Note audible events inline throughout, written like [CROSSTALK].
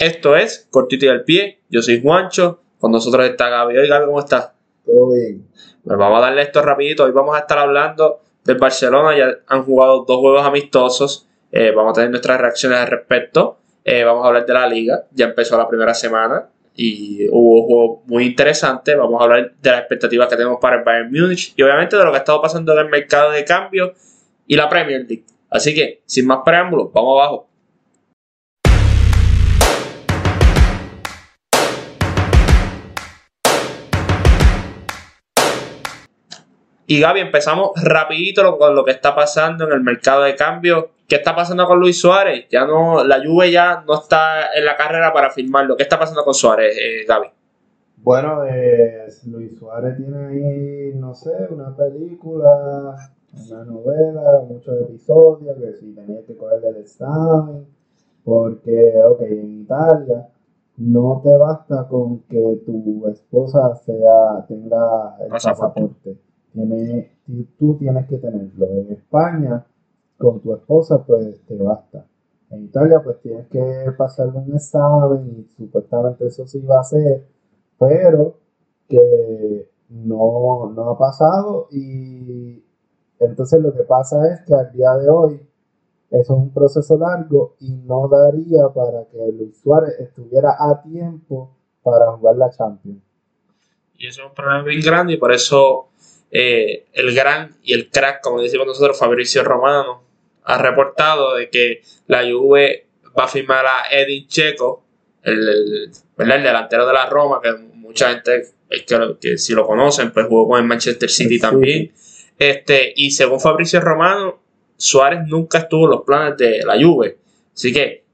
Esto es Cortito y al Pie. Yo soy Juancho. Con nosotros está Gaby. Oye, Gaby, ¿cómo estás? Todo bien. Pues vamos a darle esto rapidito. Hoy vamos a estar hablando del Barcelona. Ya han jugado dos juegos amistosos. Eh, vamos a tener nuestras reacciones al respecto. Eh, vamos a hablar de la liga. Ya empezó la primera semana y hubo juegos muy interesantes. Vamos a hablar de las expectativas que tenemos para el Bayern Múnich y obviamente de lo que ha estado pasando en el mercado de cambio y la Premier League. Así que, sin más preámbulos, vamos abajo. Y Gaby, empezamos rapidito con lo que está pasando en el mercado de cambio. ¿Qué está pasando con Luis Suárez? Ya no, la Juve ya no está en la carrera para firmarlo. ¿Qué está pasando con Suárez, eh, Gaby? Bueno, eh, Luis Suárez tiene ahí, no sé, una película, una novela, muchos episodios, que si tenía que coger el examen, porque, ok, en Italia no te basta con que tu esposa sea tenga el pasaporte tiene, tú tienes que tenerlo. En España, con tu esposa, pues te basta. En Italia, pues tienes que pasar un examen y supuestamente eso sí va a ser, pero que no, no ha pasado y entonces lo que pasa es que al día de hoy eso es un proceso largo y no daría para que Luis Suárez estuviera a tiempo para jugar la Champions. Y eso es un problema bien grande y por eso eh, el gran y el crack, como decimos nosotros, Fabricio Romano, ha reportado de que la Juve va a firmar a Edin Checo, el, delantero de la Roma, que mucha gente que, si lo conocen, pues jugó con el Manchester City también. Este, y según Fabricio Romano, Suárez nunca estuvo en los planes de la Juve. Así que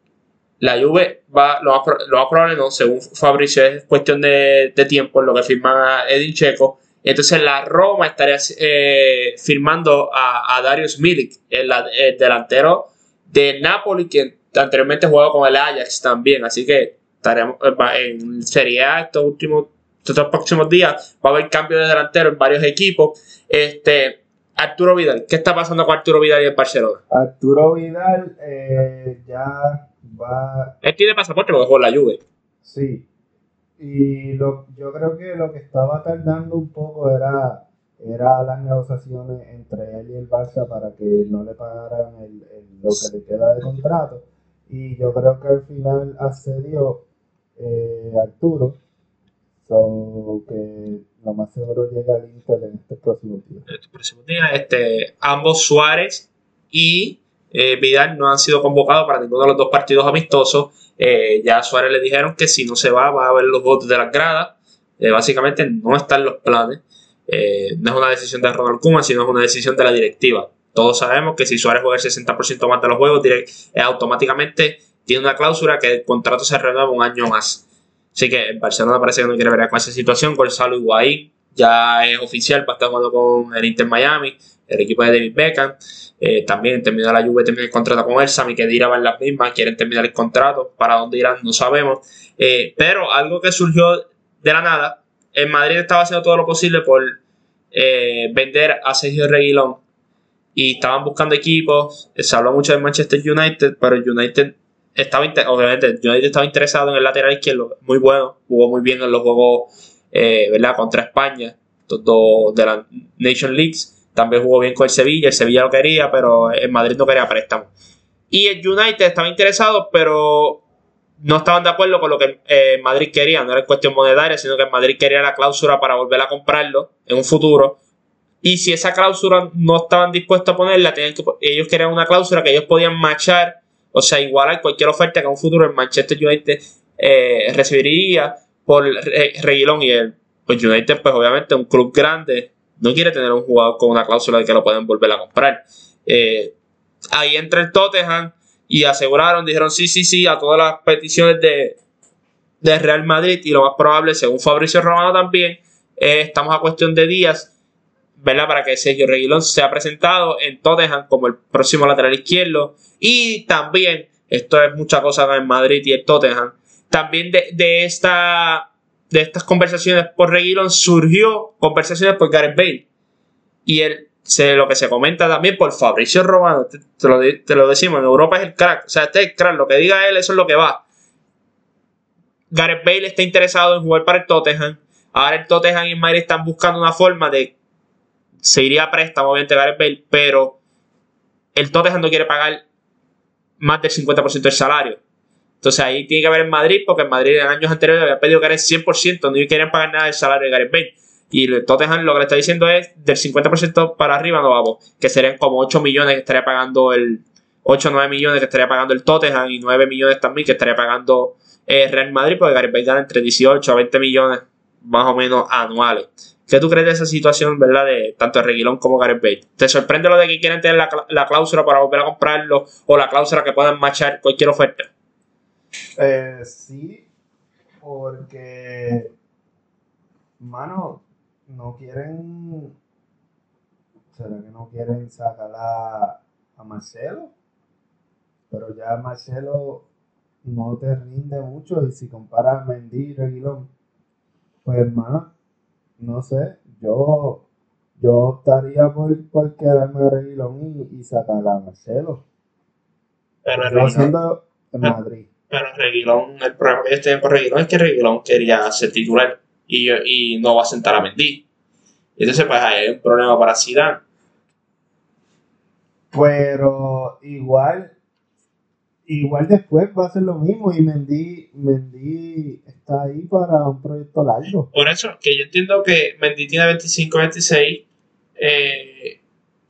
la Juve va, lo más, probable no, según Fabricio, es cuestión de, de tiempo en lo que firma Edin Checo entonces la Roma estaría eh, firmando a, Darius Milik, el, delantero de Napoli, que anteriormente jugaba con el Ajax también. Así que estaremos eh, en Serie A estos últimos estos próximos días. Va a haber cambio de delantero en varios equipos. Este, Arturo Vidal, ¿qué está pasando con Arturo Vidal y el Barcelona? Arturo Vidal eh, ya va. Él tiene pasaporte porque juega la Juve. Sí, y lo, yo creo que lo que estaba tardando un poco era, era las negociaciones entre él y el Barça para que no le pagaran el, lo que le queda de contrato. Y yo creo que al final accedió eh, Arturo. So que lo más seguro llega al Inter en este próximo día. Este este, ambos Suárez y eh, Vidal no han sido convocados para ninguno de los dos partidos amistosos. Eh, ya a Suárez le dijeron que si no se va, va a haber los votos de las gradas. Eh, básicamente no están los planes. Eh, no es una decisión de Ronald Koeman, sino es una decisión de la directiva. Todos sabemos que si Suárez juega el 60% más de los juegos, automáticamente tiene una cláusula que el contrato se renueva un año más. Así que Barcelona parece que no quiere ver con esa situación. Gonzalo Higuaín ya es oficial, va a estar jugando con el Inter Miami, el equipo de David Beckham. Eh, también terminó la Juve, terminó el contrato con el Sami, que dirá va en las mismas, quieren terminar el contrato, para dónde irán no sabemos. Eh, pero algo que surgió de la nada, en Madrid estaba haciendo todo lo posible por eh, vender a Sergio Reguilón y estaban buscando equipos, se habló mucho de Manchester United, pero el United estaba, obviamente, United estaba interesado en el lateral izquierdo, muy bueno, jugó muy bien en los juegos, ¿verdad? Contra España, todo de la Nation Leagues también jugó bien con el Sevilla, el Sevilla lo quería, pero el Madrid no quería préstamo. Y el United estaba interesado, pero no estaban de acuerdo con lo que eh, Madrid quería. No era cuestión monetaria, sino que Madrid quería la cláusula para volver a comprarlo en un futuro. Y si esa cláusula no estaban dispuestos a ponerla, tenían ellos querían una cláusula que ellos podían machar, o sea, igualar cualquier oferta que en un futuro el Manchester United eh, recibiría por Reguilón y el pues United, pues obviamente un club grande, no quiere tener un jugador con una cláusula de que lo pueden volver a comprar. Eh, ahí entra el Tottenham y aseguraron, dijeron sí, sí, sí a todas las peticiones de, Real Madrid y lo más probable, según Fabricio Romano también, estamos a cuestión de días, ¿verdad? Para que Sergio Reguilón sea presentado en Tottenham como el próximo lateral izquierdo y también, esto es mucha cosa en Madrid y el Tottenham, también de, de esta de estas conversaciones por Reguilón surgió conversaciones por Gareth Bale. Y él, se, lo que se comenta también por Fabricio Romano, te, lo, decimos, en Europa es el crack. O sea, este es el crack, lo que diga él, eso es lo que va. Gareth Bale está interesado en jugar para el Tottenham. Ahora el Tottenham y el Madrid están buscando una forma de. Se iría a préstamo, obviamente, Gareth Bale, pero el Tottenham no quiere pagar más del 50% del salario. Entonces ahí tiene que haber en Madrid, porque en Madrid en años anteriores había pedido Gareth 100%, no querían pagar nada del salario de Gareth Bale. Y el Tottenham lo que le está diciendo es del 50% para arriba no vamos, que serían como 8 millones que estaría pagando el 8 o 9 millones que estaría pagando el Tottenham y 9 millones también que estaría pagando el eh, Real Madrid, porque Gareth Bale gana entre 18 a 20 millones más o menos anuales. ¿Qué tú crees de esa situación, verdad, de tanto Reguilón como Gareth Bale? ¿Te sorprende lo de que quieren tener la, cláusula para volver a comprarlo o la cláusula que puedan machar cualquier oferta? Eh, sí, porque, mano, no quieren, ¿será que no quieren sacar a, a Marcelo? Pero ya Marcelo no te rinde mucho y si comparas Mendy y Reguilón, pues hermano, no sé, yo, yo estaría por, por quedarme a Reguilón y, sacar a Marcelo. Pero Reguilón, en Madrid. Pero Reguilón, el problema que ellos tienen con Reguilón es que Reguilón quería ser titular y, y no va a sentar a Mendy. Entonces, pues hay un problema para Zidane. Pero igual, igual después va a ser lo mismo y Mendy, Mendy está ahí para un proyecto largo. Por eso, que yo entiendo que Mendy tiene 25, 26, eh,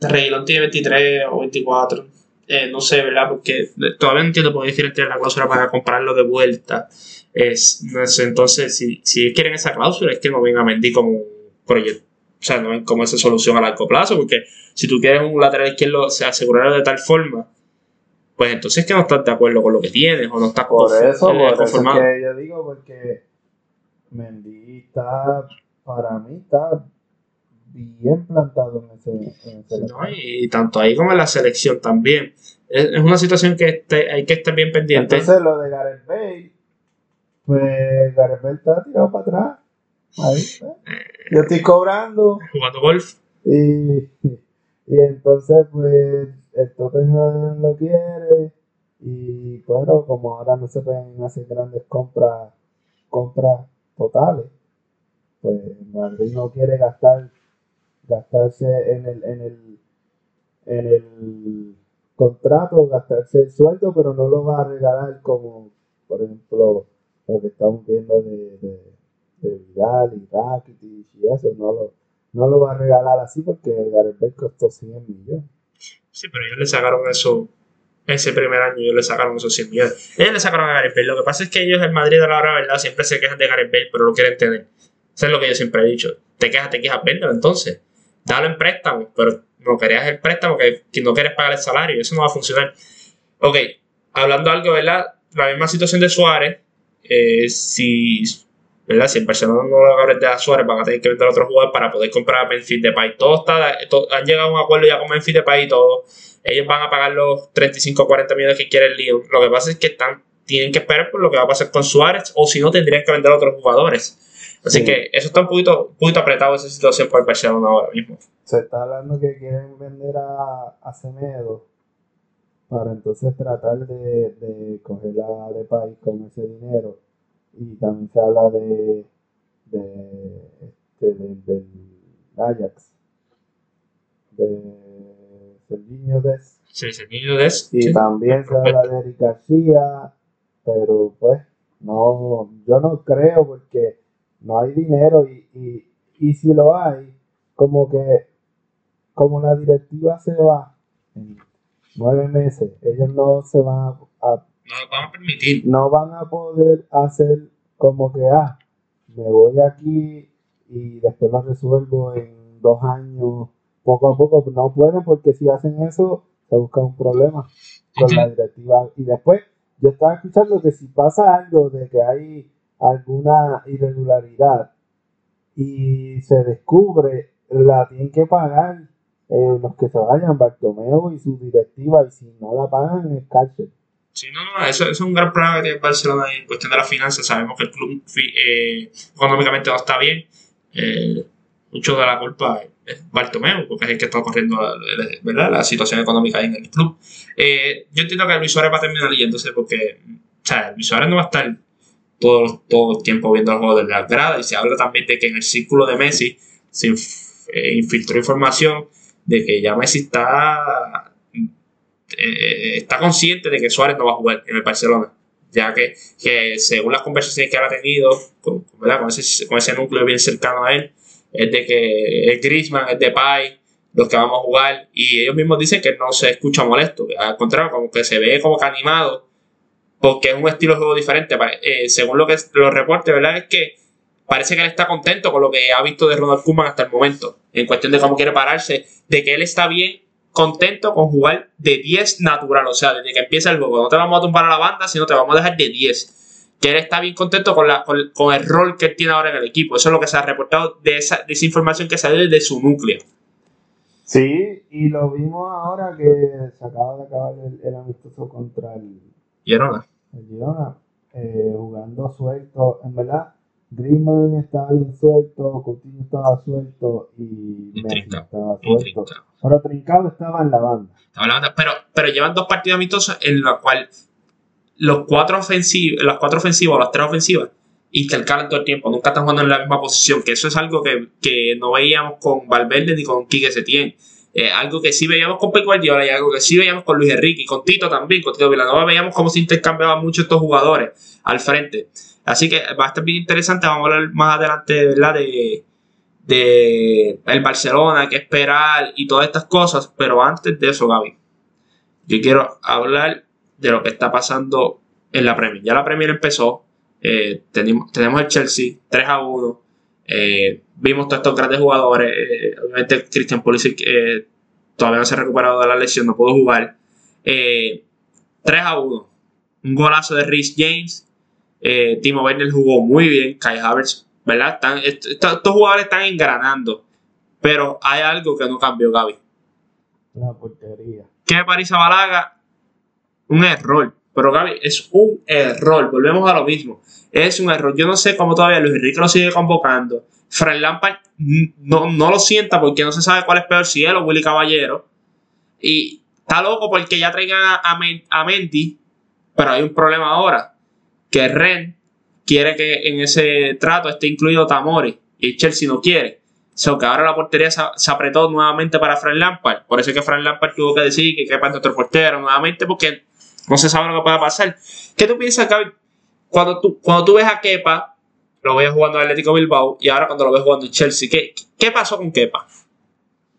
Reguilón tiene 23 o 24. Eh, no sé, ¿verdad? Porque todavía no entiendo por qué quieren tener la cláusula para comprarlo de vuelta. Es, no sé, entonces, si, si quieren esa cláusula, es que no venga Mendy como un proyecto. O sea, no ven como esa solución a largo plazo, porque si tú quieres un lateral izquierdo, se asegurará de tal forma pues entonces que no estás de acuerdo con lo que tienes o no estás por eso, por eso que yo digo porque Mendy está para mí está bien plantado en ese, en ese no, y, tanto ahí como en la selección también. Es, una situación que este, hay que estar bien pendiente. Entonces lo de Gareth Bale pues Gareth Bale está tirado para atrás. Ahí eh, yo estoy cobrando. Jugando golf. Y, [LAUGHS] y entonces pues el Tottenham lo quiere. Y bueno, como ahora no se pueden hacer grandes compras compras totales, pues Madrid no quiere gastar gastarse en el en el en el contrato, gastarse el sueldo, pero no lo va a regalar como por ejemplo lo que estamos viendo de, de, de Vidal y Rakitic y eso, no lo, no lo va a regalar así porque Gareth costó 100 millones. Sí, pero ellos le sacaron eso ese primer año ellos le sacaron esos 100 millones. Ellos le sacaron a Gareth Bale. Lo que pasa es que ellos en Madrid a la hora verdad siempre se quejan de Gareth Bale, pero lo quieren tener. Eso es lo que yo siempre he dicho. Te quejas, te quejas, véndelo entonces. Dalo en préstamo, pero no querías el préstamo que, no quieres pagar el salario. Eso no va a funcionar. Ok, hablando algo, ¿verdad? La misma situación de Suárez. Eh, si ¿verdad? Si el Barcelona no logra vender a Suárez, van a tener que vender a otro jugador para poder comprar a Memphis Depay. Todo está, han llegado a un acuerdo ya con Memphis Depay y todo. Ellos van a pagar los 35 o 40 millones que quiere el Lyon. Lo que pasa es que están, tienen que esperar por lo que va a pasar con Suárez, o si no, tendrían que vender a otros jugadores. Así que eso está un poquito, un poquito apretado esa situación por el Barcelona ahora mismo. Se está hablando que quieren vender a, a Semedo para entonces tratar de, de coger a Depay con ese dinero y también se habla de, de, este, del Ajax, de Serginho Des. Sí, Serginho Des. Y también se habla de Eric García, pero pues no, yo no creo porque no hay dinero y, y, y si lo hay, como que como la directiva se va en nueve meses, ellos no se van a no van a permitir. No van a poder hacer como que, ah, me voy aquí y después lo resuelvo en dos años, poco a poco. No pueden porque si hacen eso, se busca un problema con la directiva. Y después, yo estaba escuchando que si pasa algo de que hay alguna irregularidad y se descubre, la tienen que pagar eh, los que se vayan, Bartomeu y su directiva, y si no la pagan, es cárcel. Sí, no, no, eso, es un gran problema que tiene Barcelona en cuestión de las finanzas. Sabemos que el club eh, económicamente no está bien. Eh, mucho de la culpa es Bartomeu, porque es el que está corriendo ¿verdad? la situación económica en el club. Eh, yo entiendo que Luis Suárez va a terminar yéndose porque o sea, Luis Suárez no va a estar todo, todo el tiempo viendo el juego de la grada y se habla también de que en el círculo de Messi se eh, infiltró información de que ya Messi está, eh, está consciente de que Suárez no va a jugar en el Barcelona ya que, que según las conversaciones que ha tenido con, con, ese, con ese núcleo bien cercano a él, es de que es Griezmann, es Depay, los que vamos a jugar, y ellos mismos dicen que no se escucha molesto, al contrario, como que se ve como que animado, porque es un estilo de juego diferente. Eh, según lo que los reportes, ¿verdad? Es que parece que él está contento con lo que ha visto de Ronald Koeman hasta el momento, en cuestión de cómo quiere pararse, de que él está bien contento con jugar de 10 natural, o sea, desde que empieza el juego. No te vamos a tumbar a la banda, sino te vamos a dejar de 10. Que él está bien contento con, la, con, el rol que tiene ahora en el equipo. Eso es lo que se ha reportado de esa, de esa información que sale desde su núcleo. Sí, y lo vimos ahora que se acaba de acabar el, amistoso contra el Girona. El Girona, eh, jugando suelto. En verdad, Griezmann estaba bien suelto, Coutinho estaba suelto y, Messi estaba suelto. Pero Trincado estaba en la banda. Pero, pero llevan dos partidos amistosos en los cuales los cuatro ofensivos, las cuatro ofensivas o las tres ofensivas intercalan todo el tiempo, nunca están jugando en la misma posición, que eso es algo que, no veíamos con Valverde ni con Quique Setién. Eh, algo que sí veíamos con Pep Guardiola y algo que sí veíamos con Luis Enrique y con Tito también, con Tito Villanova veíamos cómo se intercambiaban mucho estos jugadores al frente. Así que va a estar bien interesante. Vamos a hablar más adelante ¿verdad? de, de el Barcelona, qué esperar y todas estas cosas. Pero antes de eso, Gaby, yo quiero hablar de lo que está pasando en la Premier. Ya la Premier empezó. Eh, tenemos, tenemos el Chelsea 3 a 1. Eh, vimos todos estos grandes jugadores. Eh, obviamente, Christian Pulisic todavía no se ha recuperado de la lesión, no pudo jugar. 3 a 1. Un golazo de Rhys James eh, Timo Werner jugó muy bien, Kai Havertz, ¿verdad? estos jugadores están engranando, pero hay algo que no cambió, Gaby. La portería. Que París Balaga, un error. Pero Gaby, es un error. Volvemos a lo mismo. Es un error. Yo no sé cómo todavía Luis Enrique lo sigue convocando. Fred Lampard no, no lo sienta porque no se sabe cuál es peor, si él o Willy Caballero. Y está loco porque ya traigan a, a pero hay un problema ahora que Ren quiere que en ese trato esté incluido Tamori y Chelsea no quiere. So que ahora la portería se, apretó nuevamente para Frank Lampard. Por eso es que Frank Lampard tuvo que decir que quepa otro portero nuevamente porque no se sabe lo que pueda pasar. ¿Qué tú piensas, Gaby? Cuando tú, cuando tú ves a Kepa, lo ves jugando en Atlético Bilbao y ahora cuando lo ves jugando en Chelsea, ¿qué, qué pasó con Kepa?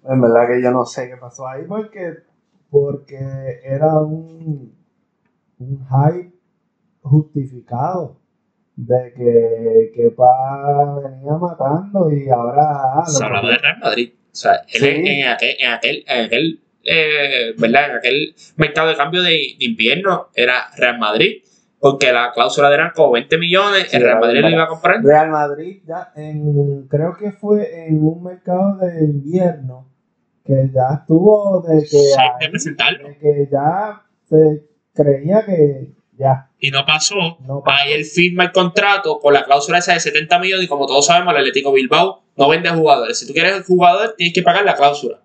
En verdad que yo no sé qué pasó ahí porque, porque era un, un hype justificado de que Kepa venía matando y ahora... Ah, Se hablaba de Real Madrid. O sea, en, aquel, en aquel, en aquel eh, ¿verdad? En aquel mercado de cambio de, invierno era Real Madrid, porque la cláusula eran como 20 millones, el Real Madrid lo iba a comprar. Real Madrid ya en, creo que fue en un mercado de invierno que ya estuvo de que, de que ya se creía que ya. Y no pasó. Ahí él firma el contrato con la cláusula esa de 70 millones y como todos sabemos, el Atlético Bilbao no vende jugadores. Si tú quieres jugador, tienes que pagar la cláusula.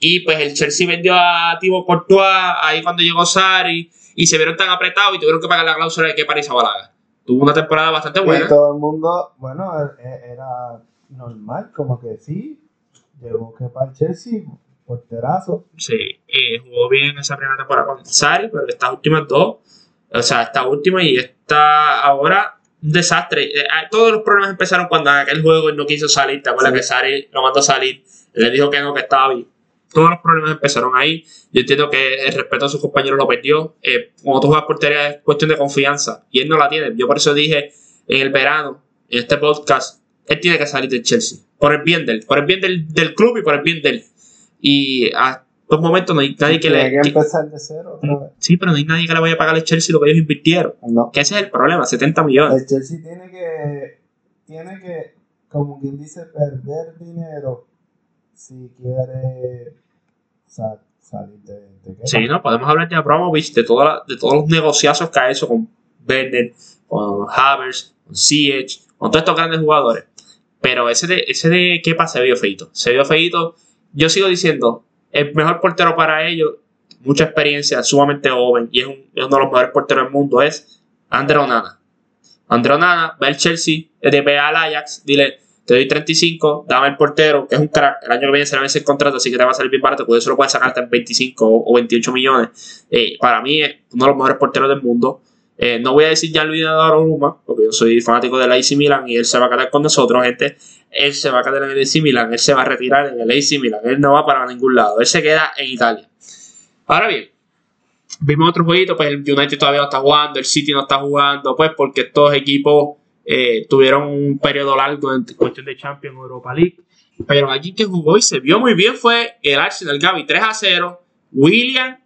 Y pues el Chelsea vendió a Thibaut Courtois ahí cuando llegó Sari y se vieron tan apretados y tuvieron que pagar la cláusula de que París Balaga. Tuvo una temporada bastante buena. Y todo el mundo, bueno, e-, era normal, como que sí, llegó que para el Chelsea, porterazo. Sí, eh, jugó bien esa primera temporada con Sari, pero estas últimas dos o sea, esta última y esta ahora un desastre. Eh, ah, todos los problemas empezaron cuando en aquel juego él no quiso salir. ¿Te acuerdas que Sari lo mandó a salir? Le dijo que no, que estaba bien. Todos los problemas empezaron ahí. Yo entiendo que el respeto a sus compañeros lo perdió. Eh, cuando tú juegas portería es cuestión de confianza. Y él no la tiene. Yo por eso dije en el verano, en este podcast, él tiene que salir del Chelsea. Por el bien del, por el bien del, del club y por el bien del. Y ah, dos momentos no hay nadie que le. que empezar de cero otra vez. Sí, pero no hay nadie que le vaya a pagar al Chelsea lo que ellos invirtieron. No. Que ese es el problema, 70 millones. El Chelsea tiene que, tiene que, como quien dice, perder dinero si quiere salir de, de Sí, no, podemos hablar de Abramovich, de, toda de todos los negociazos que ha hecho con Werner, con Havers, con Ziyech, con todos estos grandes jugadores. Pero ese de, ese de Kepa se vio feito. Se vio feito. Yo sigo diciendo, el mejor portero para ellos, mucha experiencia, sumamente joven y es, uno de los mejores porteros del mundo, es André Onana. André Nana, ve al Chelsea, ve al Ajax, dile, te doy 35, dame el portero, que es un crack, el año que viene se le vence el contrato, así que te va a salir bien barato, porque eso lo puedes sacar hasta en 25 o 28 millones. Eh, para mí es uno de los mejores porteros del mundo. Eh, no voy a decir ya Luis Donnarumma, porque yo soy fanático del AC Milan y él se va a quedar con nosotros, gente. Él se va a quedar en el AC Milan, él se va a retirar en el AC Milan, él no va para ningún lado, él se queda en Italia. Ahora bien, vimos otro jueguito, pues el United todavía no está jugando, el City no está jugando, pues porque estos equipos eh, tuvieron un periodo largo en cuestión de Champions Europa League. Pero aquí que jugó y se vio muy bien fue el Arsenal Gaby 3 a 0. William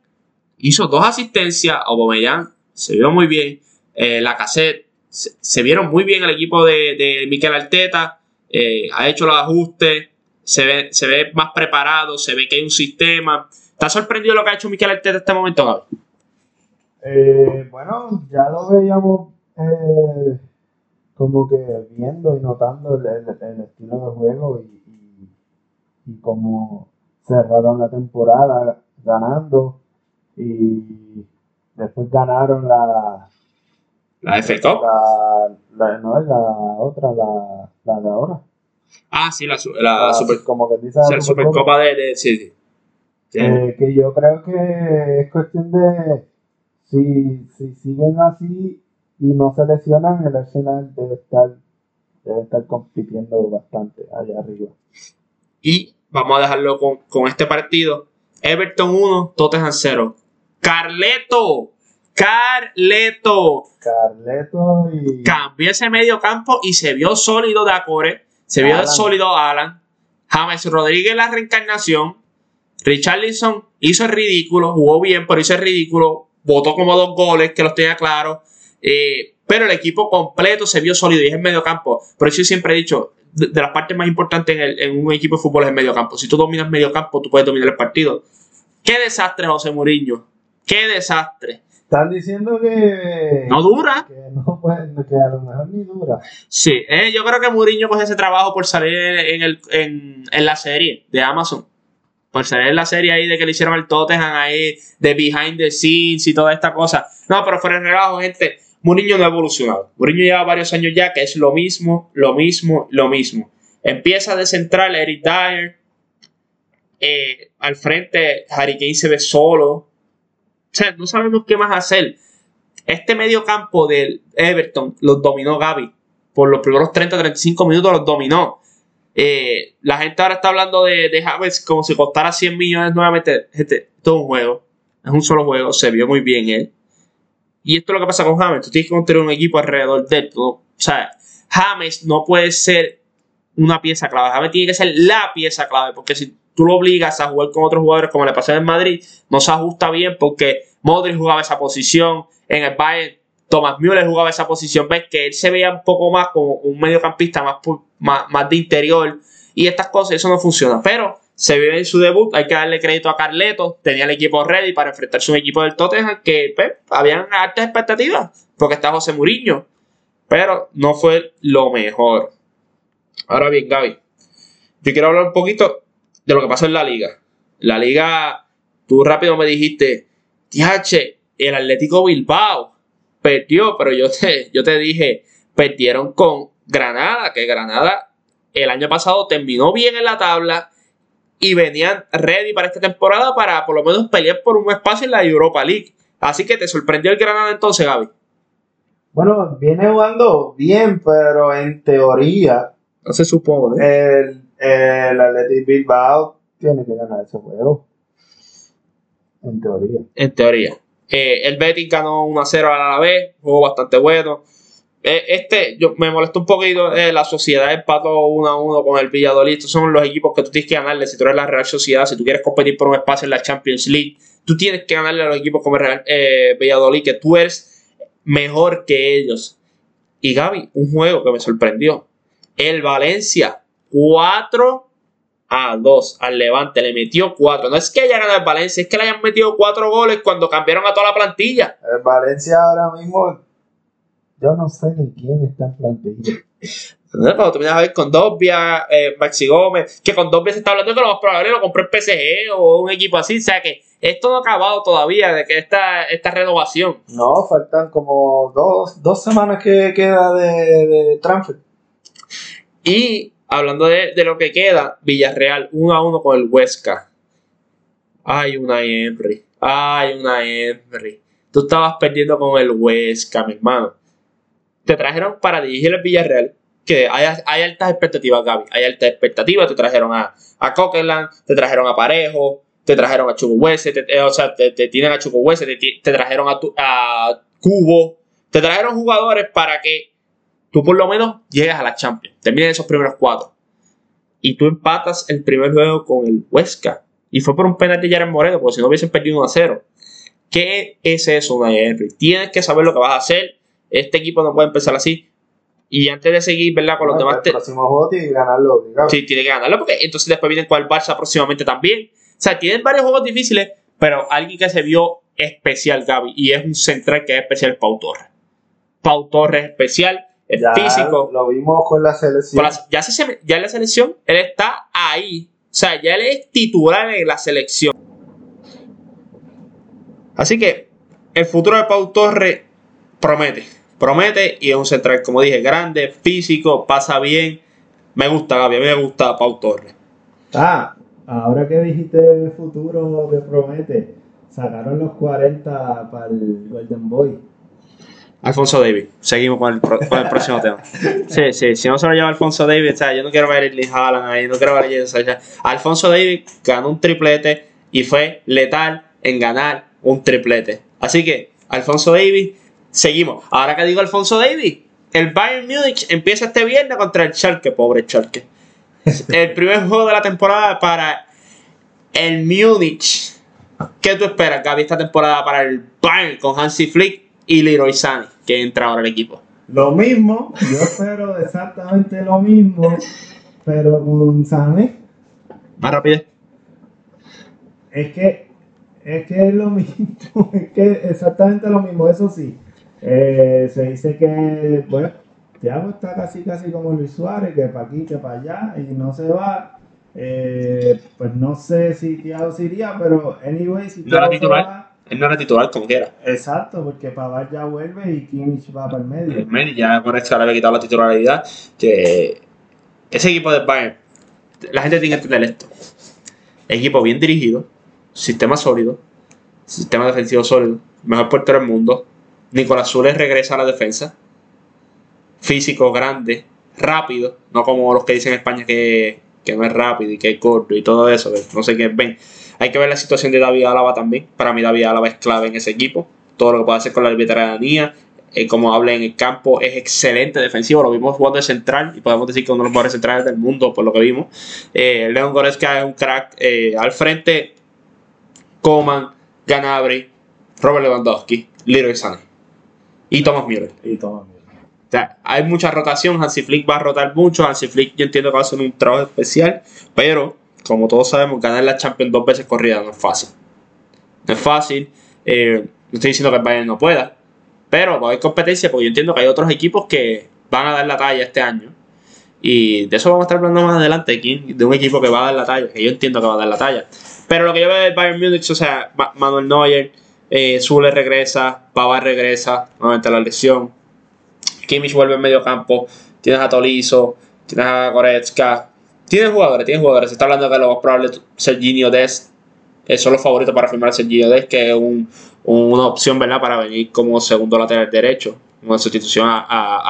hizo dos asistencias. Aubameyang se vio muy bien. Eh, la cassette se, vieron muy bien el equipo de, de Miquel Arteta. Eh, ha hecho los ajustes. Se ve, se ve más preparado. Se ve que hay un sistema. ¿Está sorprendido lo que ha hecho Miquel Arteta en este momento, Gaby? Eh, bueno, ya lo veíamos como que viendo y notando el, estilo de juego y, y, cómo cerraron la temporada ganando y después ganaron la la F Cup la, no es la otra la, la de ahora. Ah sí la, la, super como que dice la supercopa. De, de sí, eh, que yo creo que es cuestión de si, si siguen así y no se lesionan, el Arsenal debe estar, debe estar compitiendo bastante allá arriba. Y vamos a dejarlo con, este partido. Everton 1, Tottenham 0. Carleto, Carleto. Carleto y. Cambió ese medio campo y se vio sólido de Acore. Se vio sólido Alan. James Rodríguez la reencarnación. Richarlison hizo el ridículo, jugó bien, pero hizo el ridículo. Votó como dos goles, que los tenía claros. Eh, pero el equipo completo se vio sólido y es el medio campo. Por eso yo siempre he dicho, de, las partes más importantes en, un equipo de fútbol es el medio campo. Si tú dominas medio campo, tú puedes dominar el partido. Qué desastre, José Mourinho. Qué desastre. Están diciendo que. No dura. Que no puede, que a lo mejor ni dura. Sí, eh, yo creo que Mourinho coge ese trabajo por salir en, el, en, en la serie de Amazon por salir en la serie ahí de que le hicieron al Tottenham ahí, de behind the scenes y toda esta cosa. No, pero fuera de relajo, gente. Mourinho no ha evolucionado. Mourinho lleva varios años ya que es lo mismo, lo mismo, lo mismo. Empieza de central Eric Dyer. Eh, al frente Harry Kane se ve solo. O sea, no sabemos qué más hacer. Este medio campo del Everton los dominó Gaby. Por los primeros 30-35 minutos los dominó. Eh, la gente ahora está hablando de, de como si costara 100 millones nuevamente. Gente, es un juego. Es un solo juego. Se vio muy bien él. Y esto es lo que pasa con James. Tú tienes que construir un equipo alrededor de él. O sea, James no puede ser una pieza clave. James tiene que ser la pieza clave. Porque si tú lo obligas a jugar con otros jugadores como le pasó en Madrid, no se ajusta bien porque Modric jugaba esa posición. En el Bayern, Thomas Müller jugaba esa posición. Ves que él se veía un poco más como un mediocampista más, más, más de interior. Y estas cosas, eso no funciona. Pero se vive en su debut, hay que darle crédito a Carleto, tenía el equipo ready para enfrentarse a un equipo del Tottenham que pues, habían altas expectativas, porque está José Muriño, pero no fue lo mejor. Ahora bien, Gaby, yo quiero hablar un poquito de lo que pasó en la liga. La liga, tú rápido me dijiste, TH, el Atlético Bilbao perdió, pero yo te, yo te dije, perdieron con Granada, que Granada el año pasado terminó bien en la tabla y venían ready para esta temporada para por lo menos pelear por un espacio en la Europa League. Así que te sorprendió el Granada entonces, Gaby. Bueno, viene jugando bien, pero en teoría. No se supone. El, el Athletic Bilbao tiene que ganar ese juego. En teoría. En teoría. Eh, el Betis ganó 1-0 a la vez, juego bastante bueno. Eh, este, yo me molestó un poquito eh, la sociedad empató 1 a 1 con el Villadolid. Estos son los equipos que tú tienes que ganarle si tú eres la Real Sociedad, si tú quieres competir por un espacio en la Champions League. Tú tienes que ganarle a los equipos como el Real, eh, Villadolid, que tú eres mejor que ellos. Y Gaby, un juego que me sorprendió. El Valencia, 4 a 2 al Levante, le metió 4. No es que haya ganado el Valencia, es que le hayan metido 4 goles cuando cambiaron a toda la plantilla. El Valencia ahora mismo yo no sé ni quién está en plantilla. Cuando tú vienes a ver con Dobbia, eh, Maxi Gómez, que con Dobbia se está hablando que lo más probable lo compró el PSG o un equipo así. O sea que esto no ha acabado todavía de que esta, esta renovación. No, faltan como dos, dos semanas que queda de, de transfer. Y hablando de, de lo que queda, Villarreal 1 a 1 con el Huesca. Ay, una Henry. Ay, una Henry. Tú estabas perdiendo con el Huesca, mi hermano. Te trajeron para dirigir el Villarreal. Que hay, hay altas expectativas, Gaby. Hay altas expectativas. Te trajeron a, a Coqueland, te trajeron a Parejo, te trajeron a Chucuhuese, te, o sea, te, te tienen a Chucuhuese, te, te trajeron a, tu, a Cubo. Te trajeron jugadores para que tú por lo menos llegues a la Champions. Termines esos primeros cuatro. Y tú empatas el primer juego con el Huesca. Y fue por un penalti de Jaren Moreno, porque si no hubiesen perdido 1 a 0. ¿Qué es eso, Unai Henry? Tienes que saber lo que vas a hacer. Este equipo no puede empezar así. Y antes de seguir, ¿verdad? Con los No, demás. el próximo juego tiene que ganarlo obligado. Sí, tiene que ganarlo porque entonces después vienen con el Barça próximamente también. O sea, tienen varios juegos difíciles, pero alguien que se vio especial, Gaby, y es un central que es especial, Pau Torres. Pau Torres es especial, es Ya físico. Lo vimos con la selección. Con la- ya, se, ya en la selección, él está ahí. O sea, ya él es titular en la selección. Así que el futuro de Pau Torres promete. Promete y es un central, como dije, grande, físico, pasa bien. Me gusta, Gaby, a mí me gusta Pau Torres. Ah, ahora que dijiste futuro de Promete, sacaron los 40 para el Golden Boy. Alfonso Davis. Seguimos con el, con el próximo tema. [LAUGHS] Sí, sí, si no se lo lleva Alfonso Davis, o sea, yo no quiero ver a Erling Haaland ahí, no quiero ver a Sancho. Alfonso Davis ganó un triplete y fue letal en ganar un triplete. Así que, Alfonso Davis, seguimos. Ahora que digo Alfonso Davis, el Bayern Múnich empieza este viernes contra el Schalke, pobre Schalke. [LAUGHS] El primer juego de la temporada para el Múnich. ¿Qué tú esperas, Gaby, esta temporada para el Bayern con Hansi Flick y Leroy Sané, que entra ahora al equipo? Lo mismo, yo espero exactamente lo mismo, pero con Sané. Más rápido. Es que, es que es lo mismo, [LAUGHS] es que exactamente lo mismo, eso sí. Eh, se dice que, bueno, Thiago está casi casi como Luis Suárez, que para aquí, que para allá, y no se va. Eh, pues no sé si Thiago se iría, pero anyway, si No era Thiago se titular. va- Él no era titular como quiera. Exacto, porque Pavar ya vuelve y Kimmich va para el medio. El Messi ya con esto le había quitado la titularidad. Que ese equipo de Bayern, la gente tiene que entender esto. Equipo bien dirigido, sistema sólido, sistema defensivo sólido, mejor portero del mundo. Nicolás Zules regresa a la defensa. Físico, grande, rápido, no como los que dicen en España que, que no es rápido y que es corto y todo eso, no sé qué ven. Hay que ver la situación de David Álava también. Para mí David Álava es clave en ese equipo. Todo lo que puede hacer con la veteranía, eh, como habla en el campo, es excelente defensivo. Lo vimos jugando de central y podemos decir que uno de los mejores centrales del mundo, por lo que vimos. Eh, Leon Goretzka es un crack. eh, al frente, Coman, Ganabri, Robert Lewandowski, Leroy Sané y Thomas Müller. Y toma, mira. O sea, hay mucha rotación. Hansi Flick va a rotar mucho. Hansi Flick, yo entiendo que va a hacer un trabajo especial. Pero, como todos sabemos, ganar la Champions dos veces corrida no es fácil. No es fácil. Eh, no estoy diciendo que el Bayern no pueda. Pero va a haber competencia porque yo entiendo que hay otros equipos que van a dar la talla este año. Y de eso vamos a estar hablando más adelante. aquí, De un equipo que va a dar la talla. Que yo entiendo que va a dar la talla. Pero lo que yo veo del Bayern Múnich, o sea, Ma- Manuel Neuer, eh, Zule regresa, Pavard regresa, nuevamente a la lesión. Kimmich vuelve en medio campo. Tienes a Tolizo, tienes a Goretzka. Tienes jugadores, tienes jugadores. Se está hablando que lo más probable es Serginho Dest. eh, son los favoritos para firmar a Serginho Dest, que es un- una opción, ¿verdad? Para venir como segundo lateral derecho. Una sustitución a,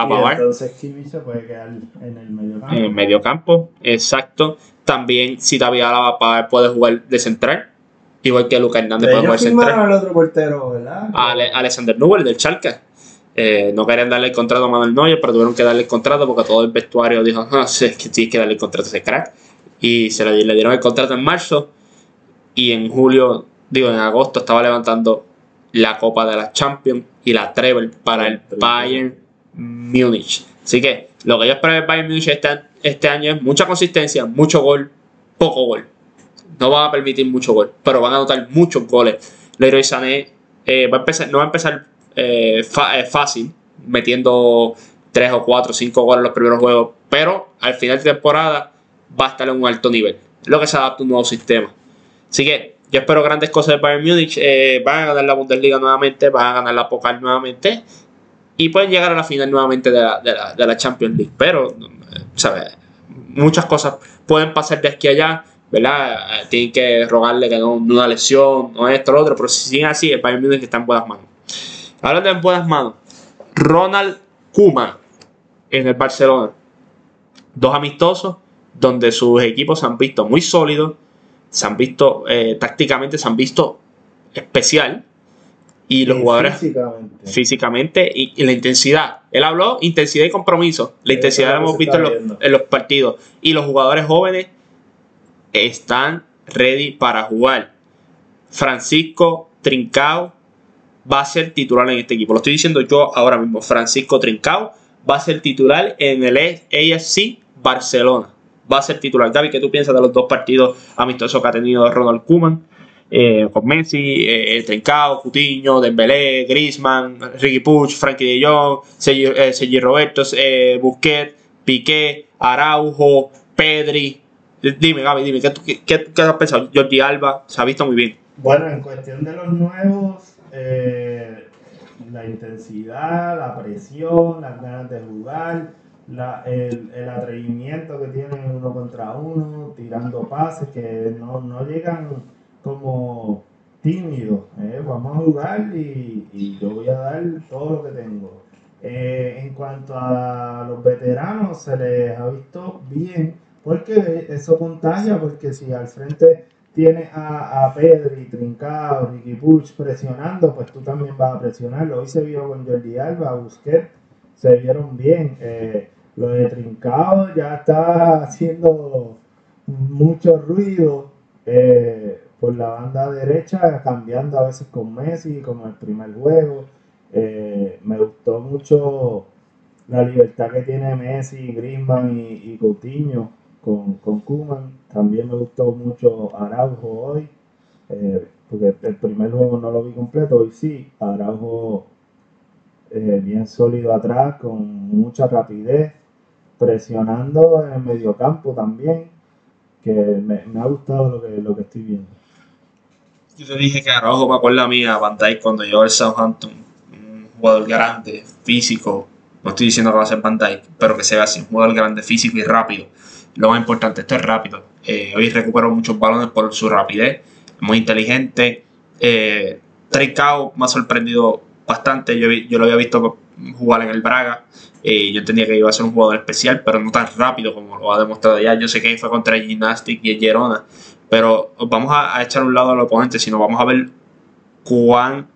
a, Pavard entonces Kimmich se puede quedar en el medio campo. en el medio campo. Exacto. También, si David Alaba Pavard puede jugar de central. Igual que Lucas Hernández puede jugar central. al otro portero, ¿verdad? Ale- Alexander Nubel del Schalke. Eh, no querían darle el contrato a Manuel Neuer, pero tuvieron que darle el contrato porque todo el vestuario dijo, ah, [LAUGHS] sí, es que tienes que darle el contrato a ese crack. Y se le, le dieron el contrato en marzo y en julio, digo, en agosto estaba levantando la Copa de la Champions y la Treble para el Bayern Múnich. Así que lo que yo espero del Bayern Múnich este, este año es mucha consistencia, mucho gol, poco gol. No van a permitir mucho gol, pero van a anotar muchos goles. Leroy Sané eh, va a empezar, no va a empezar eh, eh, fácil, metiendo 3 o 4 o 5 goles en los primeros juegos, pero al final de temporada va a estar en un alto nivel. Lo que se adapta a un nuevo sistema. Así que yo espero grandes cosas de Bayern Múnich. Eh, van a ganar la Bundesliga nuevamente, van a ganar la Pokal nuevamente y pueden llegar a la final nuevamente de la, de la, de la Champions League. Pero, ¿sabes? Muchas cosas pueden pasar de aquí a allá. ¿Verdad? Eh, tienen que rogarle que no, una lesión, o esto, o lo otro, pero si siguen así, el Bayern Múnich está en buenas manos. Hablando en buenas manos, Ronald Kuma en el Barcelona. Dos amistosos donde sus equipos se han visto muy sólidos, se han visto eh, tácticamente, se han visto especial. Y los jugadores Físicamente. físicamente y, y la intensidad. Él habló intensidad y compromiso. La intensidad la hemos visto los, en los partidos. Y los jugadores jóvenes están ready para jugar. Francisco Trincao va a ser titular en este equipo. Lo estoy diciendo yo ahora mismo. Francisco Trincao va a ser titular en el AFC Barcelona. Va a ser titular. Gaby, ¿qué tú piensas de los dos partidos amistosos que ha tenido Ronald Koeman? Eh, con Messi, eh, Trincao, Coutinho, Dembélé, Griezmann, Ricky Puig, Frankie de Jong, Sergi, eh, Sergi Roberto, eh, Busquets, Piqué, Araujo, Pedri. Dime, Gaby, dime, ¿qué, qué, qué- has pensado? Jordi Alba se ha visto muy bien. Bueno, en cuestión de los nuevos, eh, la intensidad, la presión, las ganas de jugar, la- el, el atrevimiento que tienen uno contra uno, tirando pases que no, no llegan como tímidos. eh, Vamos a jugar y, y yo voy a dar todo lo que tengo. Eh, en cuanto a los veteranos, se les ha visto bien, porque eso contagia, porque si al frente tienes a, a Pedri, Trincao, Ricky Puig presionando, pues tú también vas a presionarlo. Hoy se vio con Jordi Alba, Busquets, se vieron bien. Eh, lo de Trincao ya está haciendo mucho ruido eh, por la banda derecha, cambiando a veces con Messi, como el primer juego. Eh, me gustó mucho la libertad que tiene Messi, Griezmann y Coutinho con, con Koeman. También me gustó mucho Araujo hoy, eh, porque el primer juego no lo vi completo, hoy sí. Araujo eh, bien sólido atrás, con mucha rapidez, presionando en el mediocampo también, que me, me ha gustado lo que, lo que estoy viendo. Yo te dije que Araujo me acuerda a mí a Van Dijk cuando llegó al Southampton. Un jugador grande, físico. No estoy diciendo que va a ser Van pero que sea así, un jugador grande, físico y rápido. Lo más importante, esto es rápido. Eh, hoy recuperó muchos balones por su rapidez, muy inteligente. Eh, Trincao me ha sorprendido bastante. Yo, yo lo había visto jugar en el Braga. Eh, yo entendía que iba a ser un jugador especial, pero no tan rápido como lo ha demostrado ya. Yo sé que fue contra el Gymnastic y el Girona, pero vamos a, echar un lado al oponente, sino vamos a ver cuán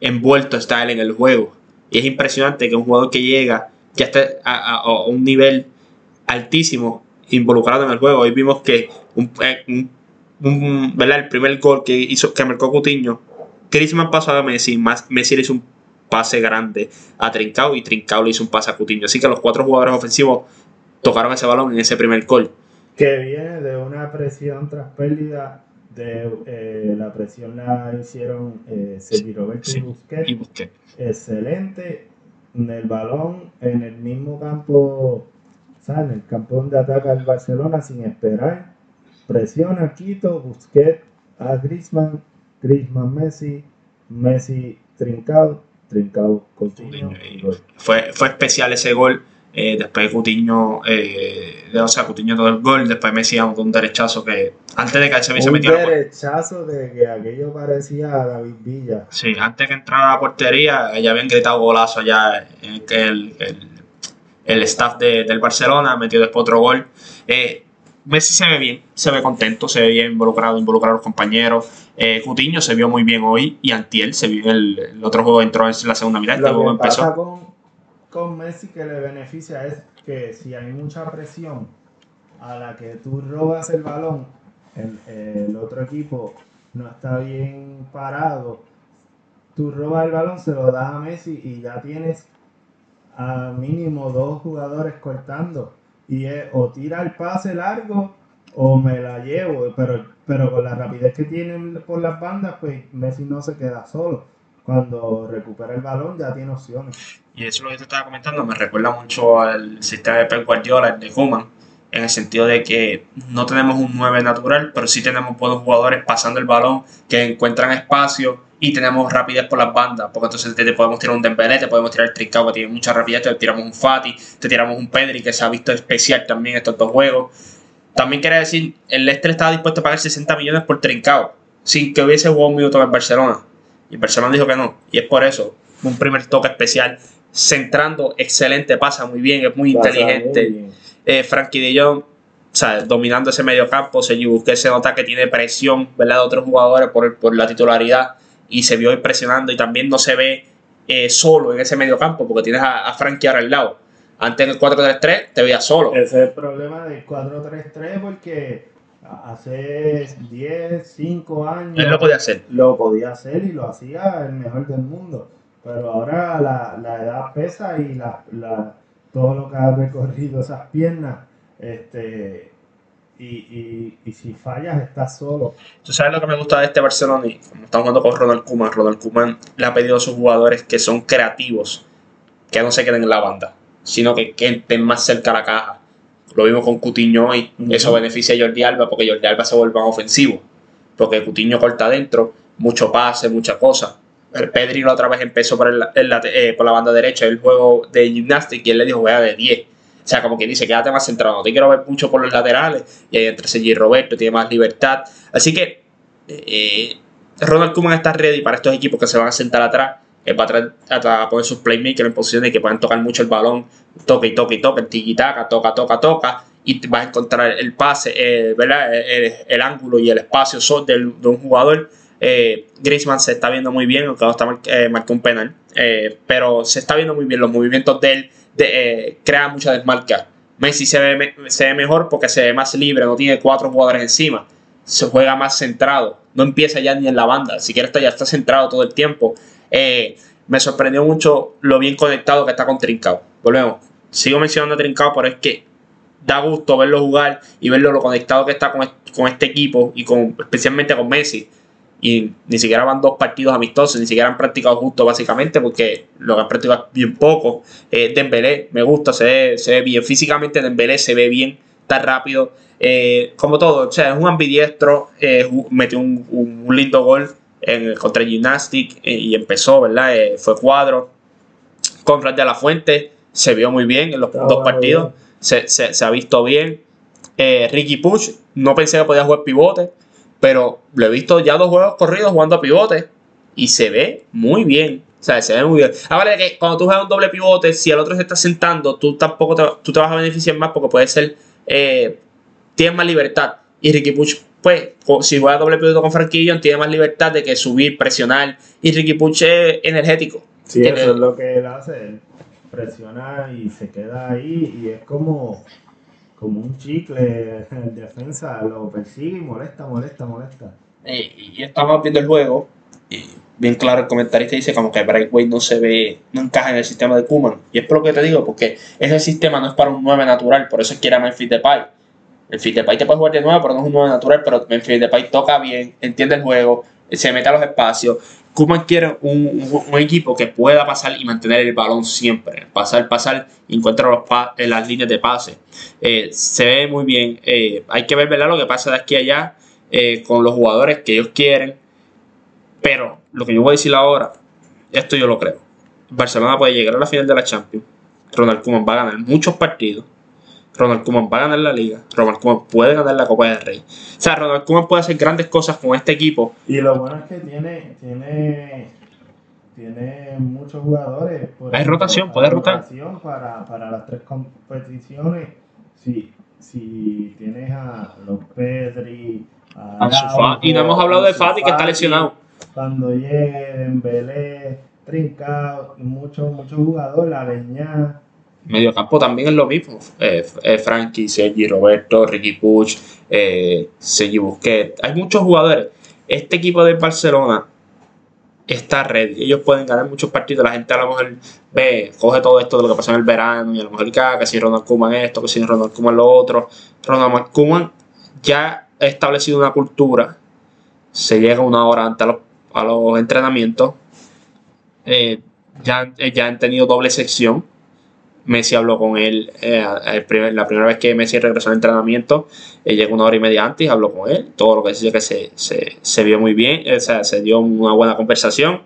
envuelto está él en el juego. Y es impresionante que un jugador que llega, que esté a un nivel altísimo, involucrado en el juego. Hoy vimos que un, eh, un- un- ¿verdad? el primer gol que hizo que marcó Coutinho, Griezmann pasó a Messi, más Messi le hizo un pase grande a Trincao y Trincao le hizo un pase a Coutinho. Así que los cuatro jugadores ofensivos tocaron ese balón en ese primer gol. que viene de una presión tras pérdida. De, eh, la presión la hicieron eh, Sergi Roberto Sí, y Busquets. Y Busquets. Excelente. En el balón, en el mismo campo, en el campo donde ataca el Barcelona sin esperar. Presiona, Quito, Busquets a Griezmann, Griezmann Messi, Messi Trincao, Trincao Coutinho. Fue, fue especial ese gol. Eh, después Coutinho, eh, o sea, Coutinho todo el gol. Después Messi a un derechazo que antes de que se se Un metiera la derechazo de que aquello parecía a David Villa. Sí, antes que entrara a la portería, ya habían gritado golazo allá el, el, el- el staff de- del Barcelona, metió después otro gol. Eh, Messi se ve bien, se ve contento, se ve bien involucrado, involucrado a los compañeros. Eh, Coutinho se vio muy bien hoy y Antiel se vio en el, el otro juego entró en la segunda mitad, este juego empezó. con, con Messi que le beneficia es que si hay mucha presión a la que tú robas el balón, el, el otro equipo no está bien parado, tú robas el balón, se lo das a Messi y ya tienes a mínimo dos jugadores cortando. Y es o tira el pase largo o me la llevo, pero, pero con la rapidez que tienen por las bandas, pues Messi no se queda solo. cuando recupera el balón ya tiene opciones. Y eso es lo que te estaba comentando, me recuerda mucho al sistema de Pep Guardiola, de Kuman, en el sentido de que no tenemos un 9 natural, pero sí tenemos buenos jugadores pasando el balón, que encuentran espacio y tenemos rapidez por las bandas, porque entonces te, podemos tirar un Dembélé, te podemos tirar el Trincao que tiene mucha rapidez, te tiramos un Fati, te tiramos un Pedri que se ha visto especial también estos dos juegos. También quería decir, el Leicester estaba dispuesto a pagar 60 millones por Trincao, sin que hubiese jugado un minuto en Barcelona. Y Barcelona dijo que no, y es por eso, un primer toque especial, centrando, excelente, pasa muy bien, es muy inteligente eh, Frankie de Jong, o sea, dominando ese medio campo, se que se nota que tiene presión, ¿verdad? De otros jugadores por, por la titularidad y se vio impresionando y también no se ve eh, solo en ese medio campo porque tienes a, Frankie ahora al lado. Antes en el 4-3-3 te veías solo. Ese es el problema del 4-3-3 porque hace 10, 5 años... Él lo podía hacer. Lo podía hacer y lo hacía el mejor del mundo. Pero ahora la, la edad pesa y la, la todo lo que ha recorrido esas piernas, este, y, y, si fallas estás solo. Tú sabes lo que me gusta de este Barcelona y como estamos jugando con Ronald Koeman, Ronald Koeman le ha pedido a sus jugadores que son creativos, que no se queden en la banda, sino que, que estén más cerca a la caja. Lo vimos con Cutiño y eso beneficia a Jordi Alba porque Jordi Alba se vuelve más ofensivo. Porque Cutiño corta adentro, mucho pase, mucha cosa. El Pedri la otra vez empezó por, el, eh, por la banda derecha el juego de gimnástica y él le dijo, vea de 10. O sea, como que dice, quédate más centrado, no te quiero ver mucho por los laterales. Y ahí entre Sergi Roberto tiene más libertad. Así que eh, Ronald Koeman está ready para estos equipos que se van a sentar atrás. Eh, para a, poner sus playmakers en posición de que puedan tocar mucho el balón, toque y toque y toque, tiki taca, toca, toca, toca, y vas a encontrar el pase, eh, ¿verdad? El, ángulo y el espacio de un jugador eh, Griezmann se está viendo muy bien, aunque no está eh, marcó un penal, eh, pero se está viendo muy bien. Los movimientos de él de, crean mucha desmarca. Messi se ve, se ve mejor porque se ve más libre, no tiene cuatro jugadores encima, se juega más centrado, no empieza ya ni en la banda, siquiera está, ya está centrado todo el tiempo. me sorprendió mucho lo bien conectado que está con Trincao. Volvemos, sigo mencionando a Trincao, pero es que da gusto verlo jugar y verlo lo conectado que está con, con este equipo y con, especialmente con Messi y ni siquiera van dos partidos amistosos, ni siquiera han practicado justo básicamente porque lo que han practicado bien poco. Eh, Dembélé me gusta, se ve, se ve bien físicamente, Dembélé se ve bien, está rápido, eh, como todo, o sea, es un ambidiestro, eh, metió un, lindo gol en, contra el Gymnastic eh, y empezó, ¿verdad? fue cuadro. Con Fran de la Fuente se vio muy bien en los dos partidos, se, se, ha visto bien. Ricky Puch, no pensé que podía jugar pivote pero lo he visto ya dos juegos corridos jugando a pivote y se ve muy bien. O sea, se ve muy bien. Ahora que cuando tú juegas un doble pivote, si el otro se está sentando, tú tampoco te, tú te vas a beneficiar más porque puede ser. Eh, tienes más libertad. Y Ricky Puch, pues, si juega doble pivote con Franquillo, tiene más libertad de que subir, presionar. Y Ricky Puch es energético. Sí, eso es lo que él hace. presiona y se queda ahí. Y es como como un chicle en defensa, lo persigue y molesta, molesta, molesta. y estamos viendo el juego, y bien claro el comentarista dice como que Brightway no se ve, no encaja en el sistema de Kuman. Y es por lo que te digo, porque ese sistema no es para un 9 natural, por eso quiere a Memphis Depay. Memphis Depay te puede jugar de 9, pero no es un 9 natural, pero Memphis Depay toca bien, entiende el juego, se mete a los espacios, Kuman quiere un, equipo que pueda pasar y mantener el balón siempre. Pasar, pasar encuentra los en las líneas de pase. Eh, se ve muy bien. Eh, hay que ver ¿verdad? lo que pasa de aquí a allá eh, con los jugadores que ellos quieren. Pero lo que yo voy a decir ahora, esto yo lo creo. Barcelona puede llegar a la final de la Champions. Ronald Koeman va a ganar muchos partidos. Ronald Koeman va a ganar la liga, Ronald Koeman puede ganar la Copa del Rey. O sea, Ronald Koeman puede hacer grandes cosas con este equipo. Y lo bueno es que tiene, tiene, tiene muchos jugadores. Hay rotación, puede rotar. Para, para las tres competiciones. Si, si tienes a los Pedri, a, y no hemos hablado de Fati que está lesionado. Cuando llegue Dembélé, Trincao, muchos muchos jugadores, la Leña Mediocampo también es lo mismo. Eh, eh, Frankie, Sergi, Roberto, Ricky Puch, eh, Sergi Busquets. Hay muchos jugadores. Este equipo de Barcelona está ready. Ellos pueden ganar muchos partidos. La gente a lo mejor ve, coge todo esto de lo que pasó en el verano y a lo mejor que si Ronald Koeman esto, que si Ronald Koeman lo otro. Ronald Koeman ya ha establecido una cultura. Se llega una hora antes a los, a los entrenamientos eh, ya, eh, ya han tenido doble sección. Messi habló con él eh, la primera vez que Messi regresó al entrenamiento. eh, llegó una hora y media antes habló con él. Todo lo que decía que se, se, vio muy bien, se dio una buena conversación.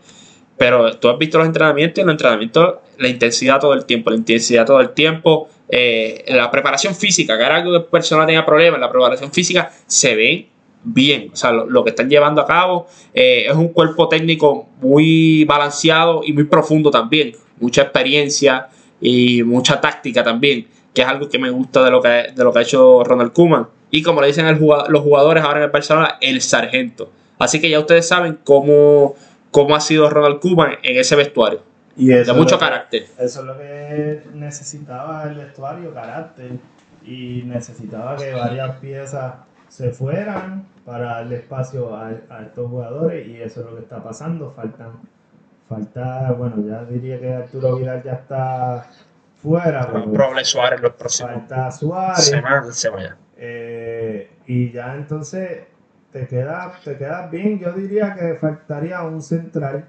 Pero tú has visto los entrenamientos y los entrenamientos la intensidad todo el tiempo, la intensidad todo el tiempo, eh, la preparación física, que era que el personal tenía problemas, la preparación física se ve bien. O sea, lo, lo que están llevando a cabo es un cuerpo técnico muy balanceado y muy profundo también. Mucha experiencia y mucha táctica también, que es algo que me gusta de lo que, de lo que ha hecho Ronald Koeman. Y como le dicen el jugado- los jugadores ahora en el Barcelona, el sargento. Así que ya ustedes saben cómo, cómo ha sido Ronald Koeman en ese vestuario. Y eso De mucho que- carácter. Eso es lo que necesitaba el vestuario, carácter. Y necesitaba que varias piezas se fueran para darle espacio a, a estos jugadores. Y eso es lo que está pasando. Faltan, falta, bueno, ya diría que Arturo Vidal ya está fuera. pero Probable Suárez los próximos falta Suárez. semanas se vaya. Eh, y ya entonces te queda, te queda bien. Yo diría que faltaría un central.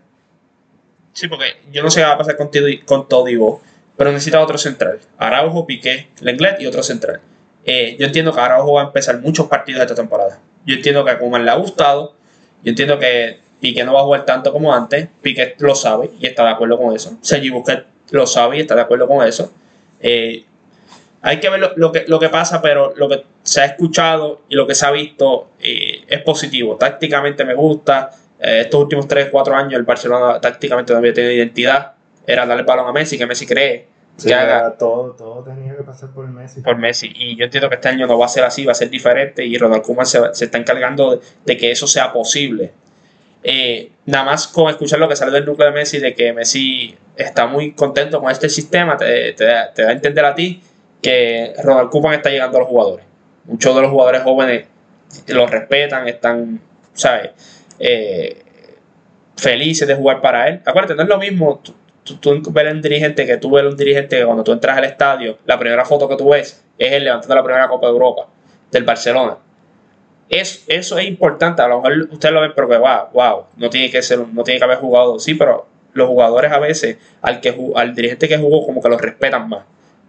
Sí, porque yo no sé qué va a pasar con, con Todibo, pero necesita otro central. Araujo, Piqué, Lenglet y otro central. Eh, yo entiendo que Araujo va a empezar muchos partidos esta temporada. Yo entiendo que a Koeman le ha gustado. Yo entiendo que Piqué no va a jugar tanto como antes. Piqué lo sabe y está de acuerdo con eso. Sergi Busquets lo sabe y está de acuerdo con eso. Eh, hay que ver lo, lo que, lo que pasa, pero lo que se ha escuchado y lo que se ha visto eh, es positivo. Tácticamente me gusta. Eh, estos últimos 3, 4 años el Barcelona tácticamente no había tenido identidad. Era darle el balón a Messi, que Messi cree Sí, que haga todo, todo tenía que pasar por Messi. por Messi. Y yo entiendo que este año no va a ser así, va a ser diferente. Y Ronald Koeman se, se está encargando de, de que eso sea posible. Eh, nada más con escuchar lo que sale del núcleo de Messi, de que Messi está muy contento con este sistema, te, te te da a entender a ti que Ronald Koeman está llegando a los jugadores. Muchos de los jugadores jóvenes los respetan, están, ¿sabes? Eh, felices de jugar para él. Acuérdate, no es lo mismo tú ver a un dirigente que tú ves a un dirigente que cuando tú entras al estadio, la primera foto que tú ves es él levantando la primera Copa de Europa del Barcelona. Es, eso es importante, a lo mejor ustedes lo ven, pero que wow, wow, no tiene que ser, no tiene que haber jugado, sí, pero los jugadores a veces al que al dirigente que jugó como que los respetan más,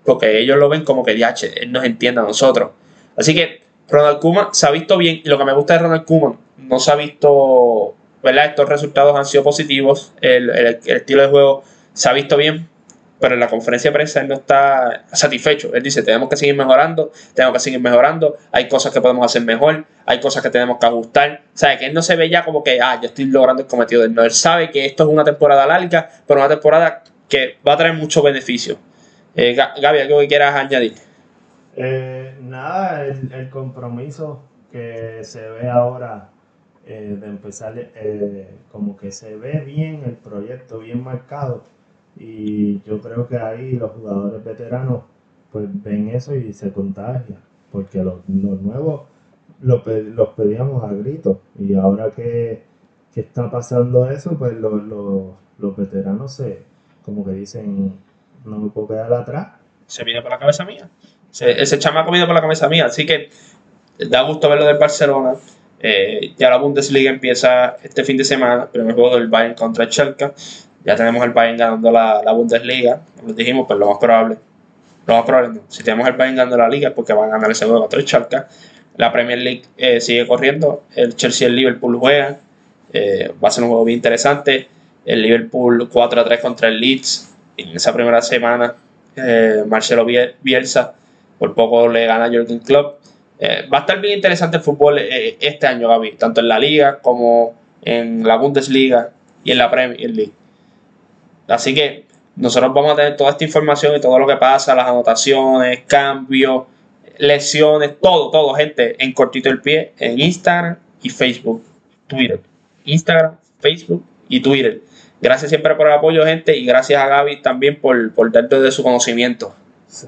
porque ellos lo ven como que diache, él nos entiende a nosotros. Así que Ronald Koeman se ha visto bien y lo que me gusta de Ronald Koeman no se ha visto, ¿verdad? Estos resultados han sido positivos, el- el estilo de juego se ha visto bien, pero en la conferencia de prensa él no está satisfecho. Él dice, tenemos que seguir mejorando, tenemos que seguir mejorando, hay cosas que podemos hacer mejor, hay cosas que tenemos que ajustar. O sea, que él no se ve ya como que, ah, yo estoy logrando el cometido. Él, no, él sabe que esto es una temporada larga, pero una temporada que va a traer mucho beneficio. Eh, Ga- Gaby, ¿algo que quieras añadir? Eh, nada, el, el compromiso que se ve ahora eh, de empezar, eh, como que se ve bien el proyecto, bien marcado. Y yo creo que ahí los jugadores veteranos pues ven eso y se contagian. Porque los, los nuevos los pedíamos a gritos. Y ahora que, que está pasando eso, pues los, los, los veteranos se, como que dicen, no me puedo quedar atrás. se viene por la cabeza mía. Se- ese chamaco viene por la cabeza mía. Así que da gusto verlo del Barcelona. Eh, ya la Bundesliga empieza este fin de semana. Primer juego del Bayern contra el Schalke. Ya tenemos el Bayern ganando la, la Bundesliga. Les dijimos, pues lo más probable. Lo más probable no. Si tenemos el Bayern ganando la liga es porque van a ganar ese juego contra el Schalke. La Premier League eh, sigue corriendo. El Chelsea y el Liverpool juegan. Eh, va a ser un juego bien interesante. El Liverpool 4 a 3 contra el Leeds. En esa primera semana eh, Marcelo Biel- Bielsa por poco le gana a Jürgen Klopp. Eh, va a estar bien interesante el fútbol este año, Gaby, tanto en la liga como en la Bundesliga y en la Premier League. Así que nosotros vamos a tener toda esta información y todo lo que pasa, las anotaciones, cambios, lesiones, todo, todo, gente, en cortito el pie, en Instagram y Facebook, Twitter. Instagram, Facebook y Twitter. Gracias siempre por el apoyo, gente, y gracias a Gaby también por, por darte de su conocimiento. Sí.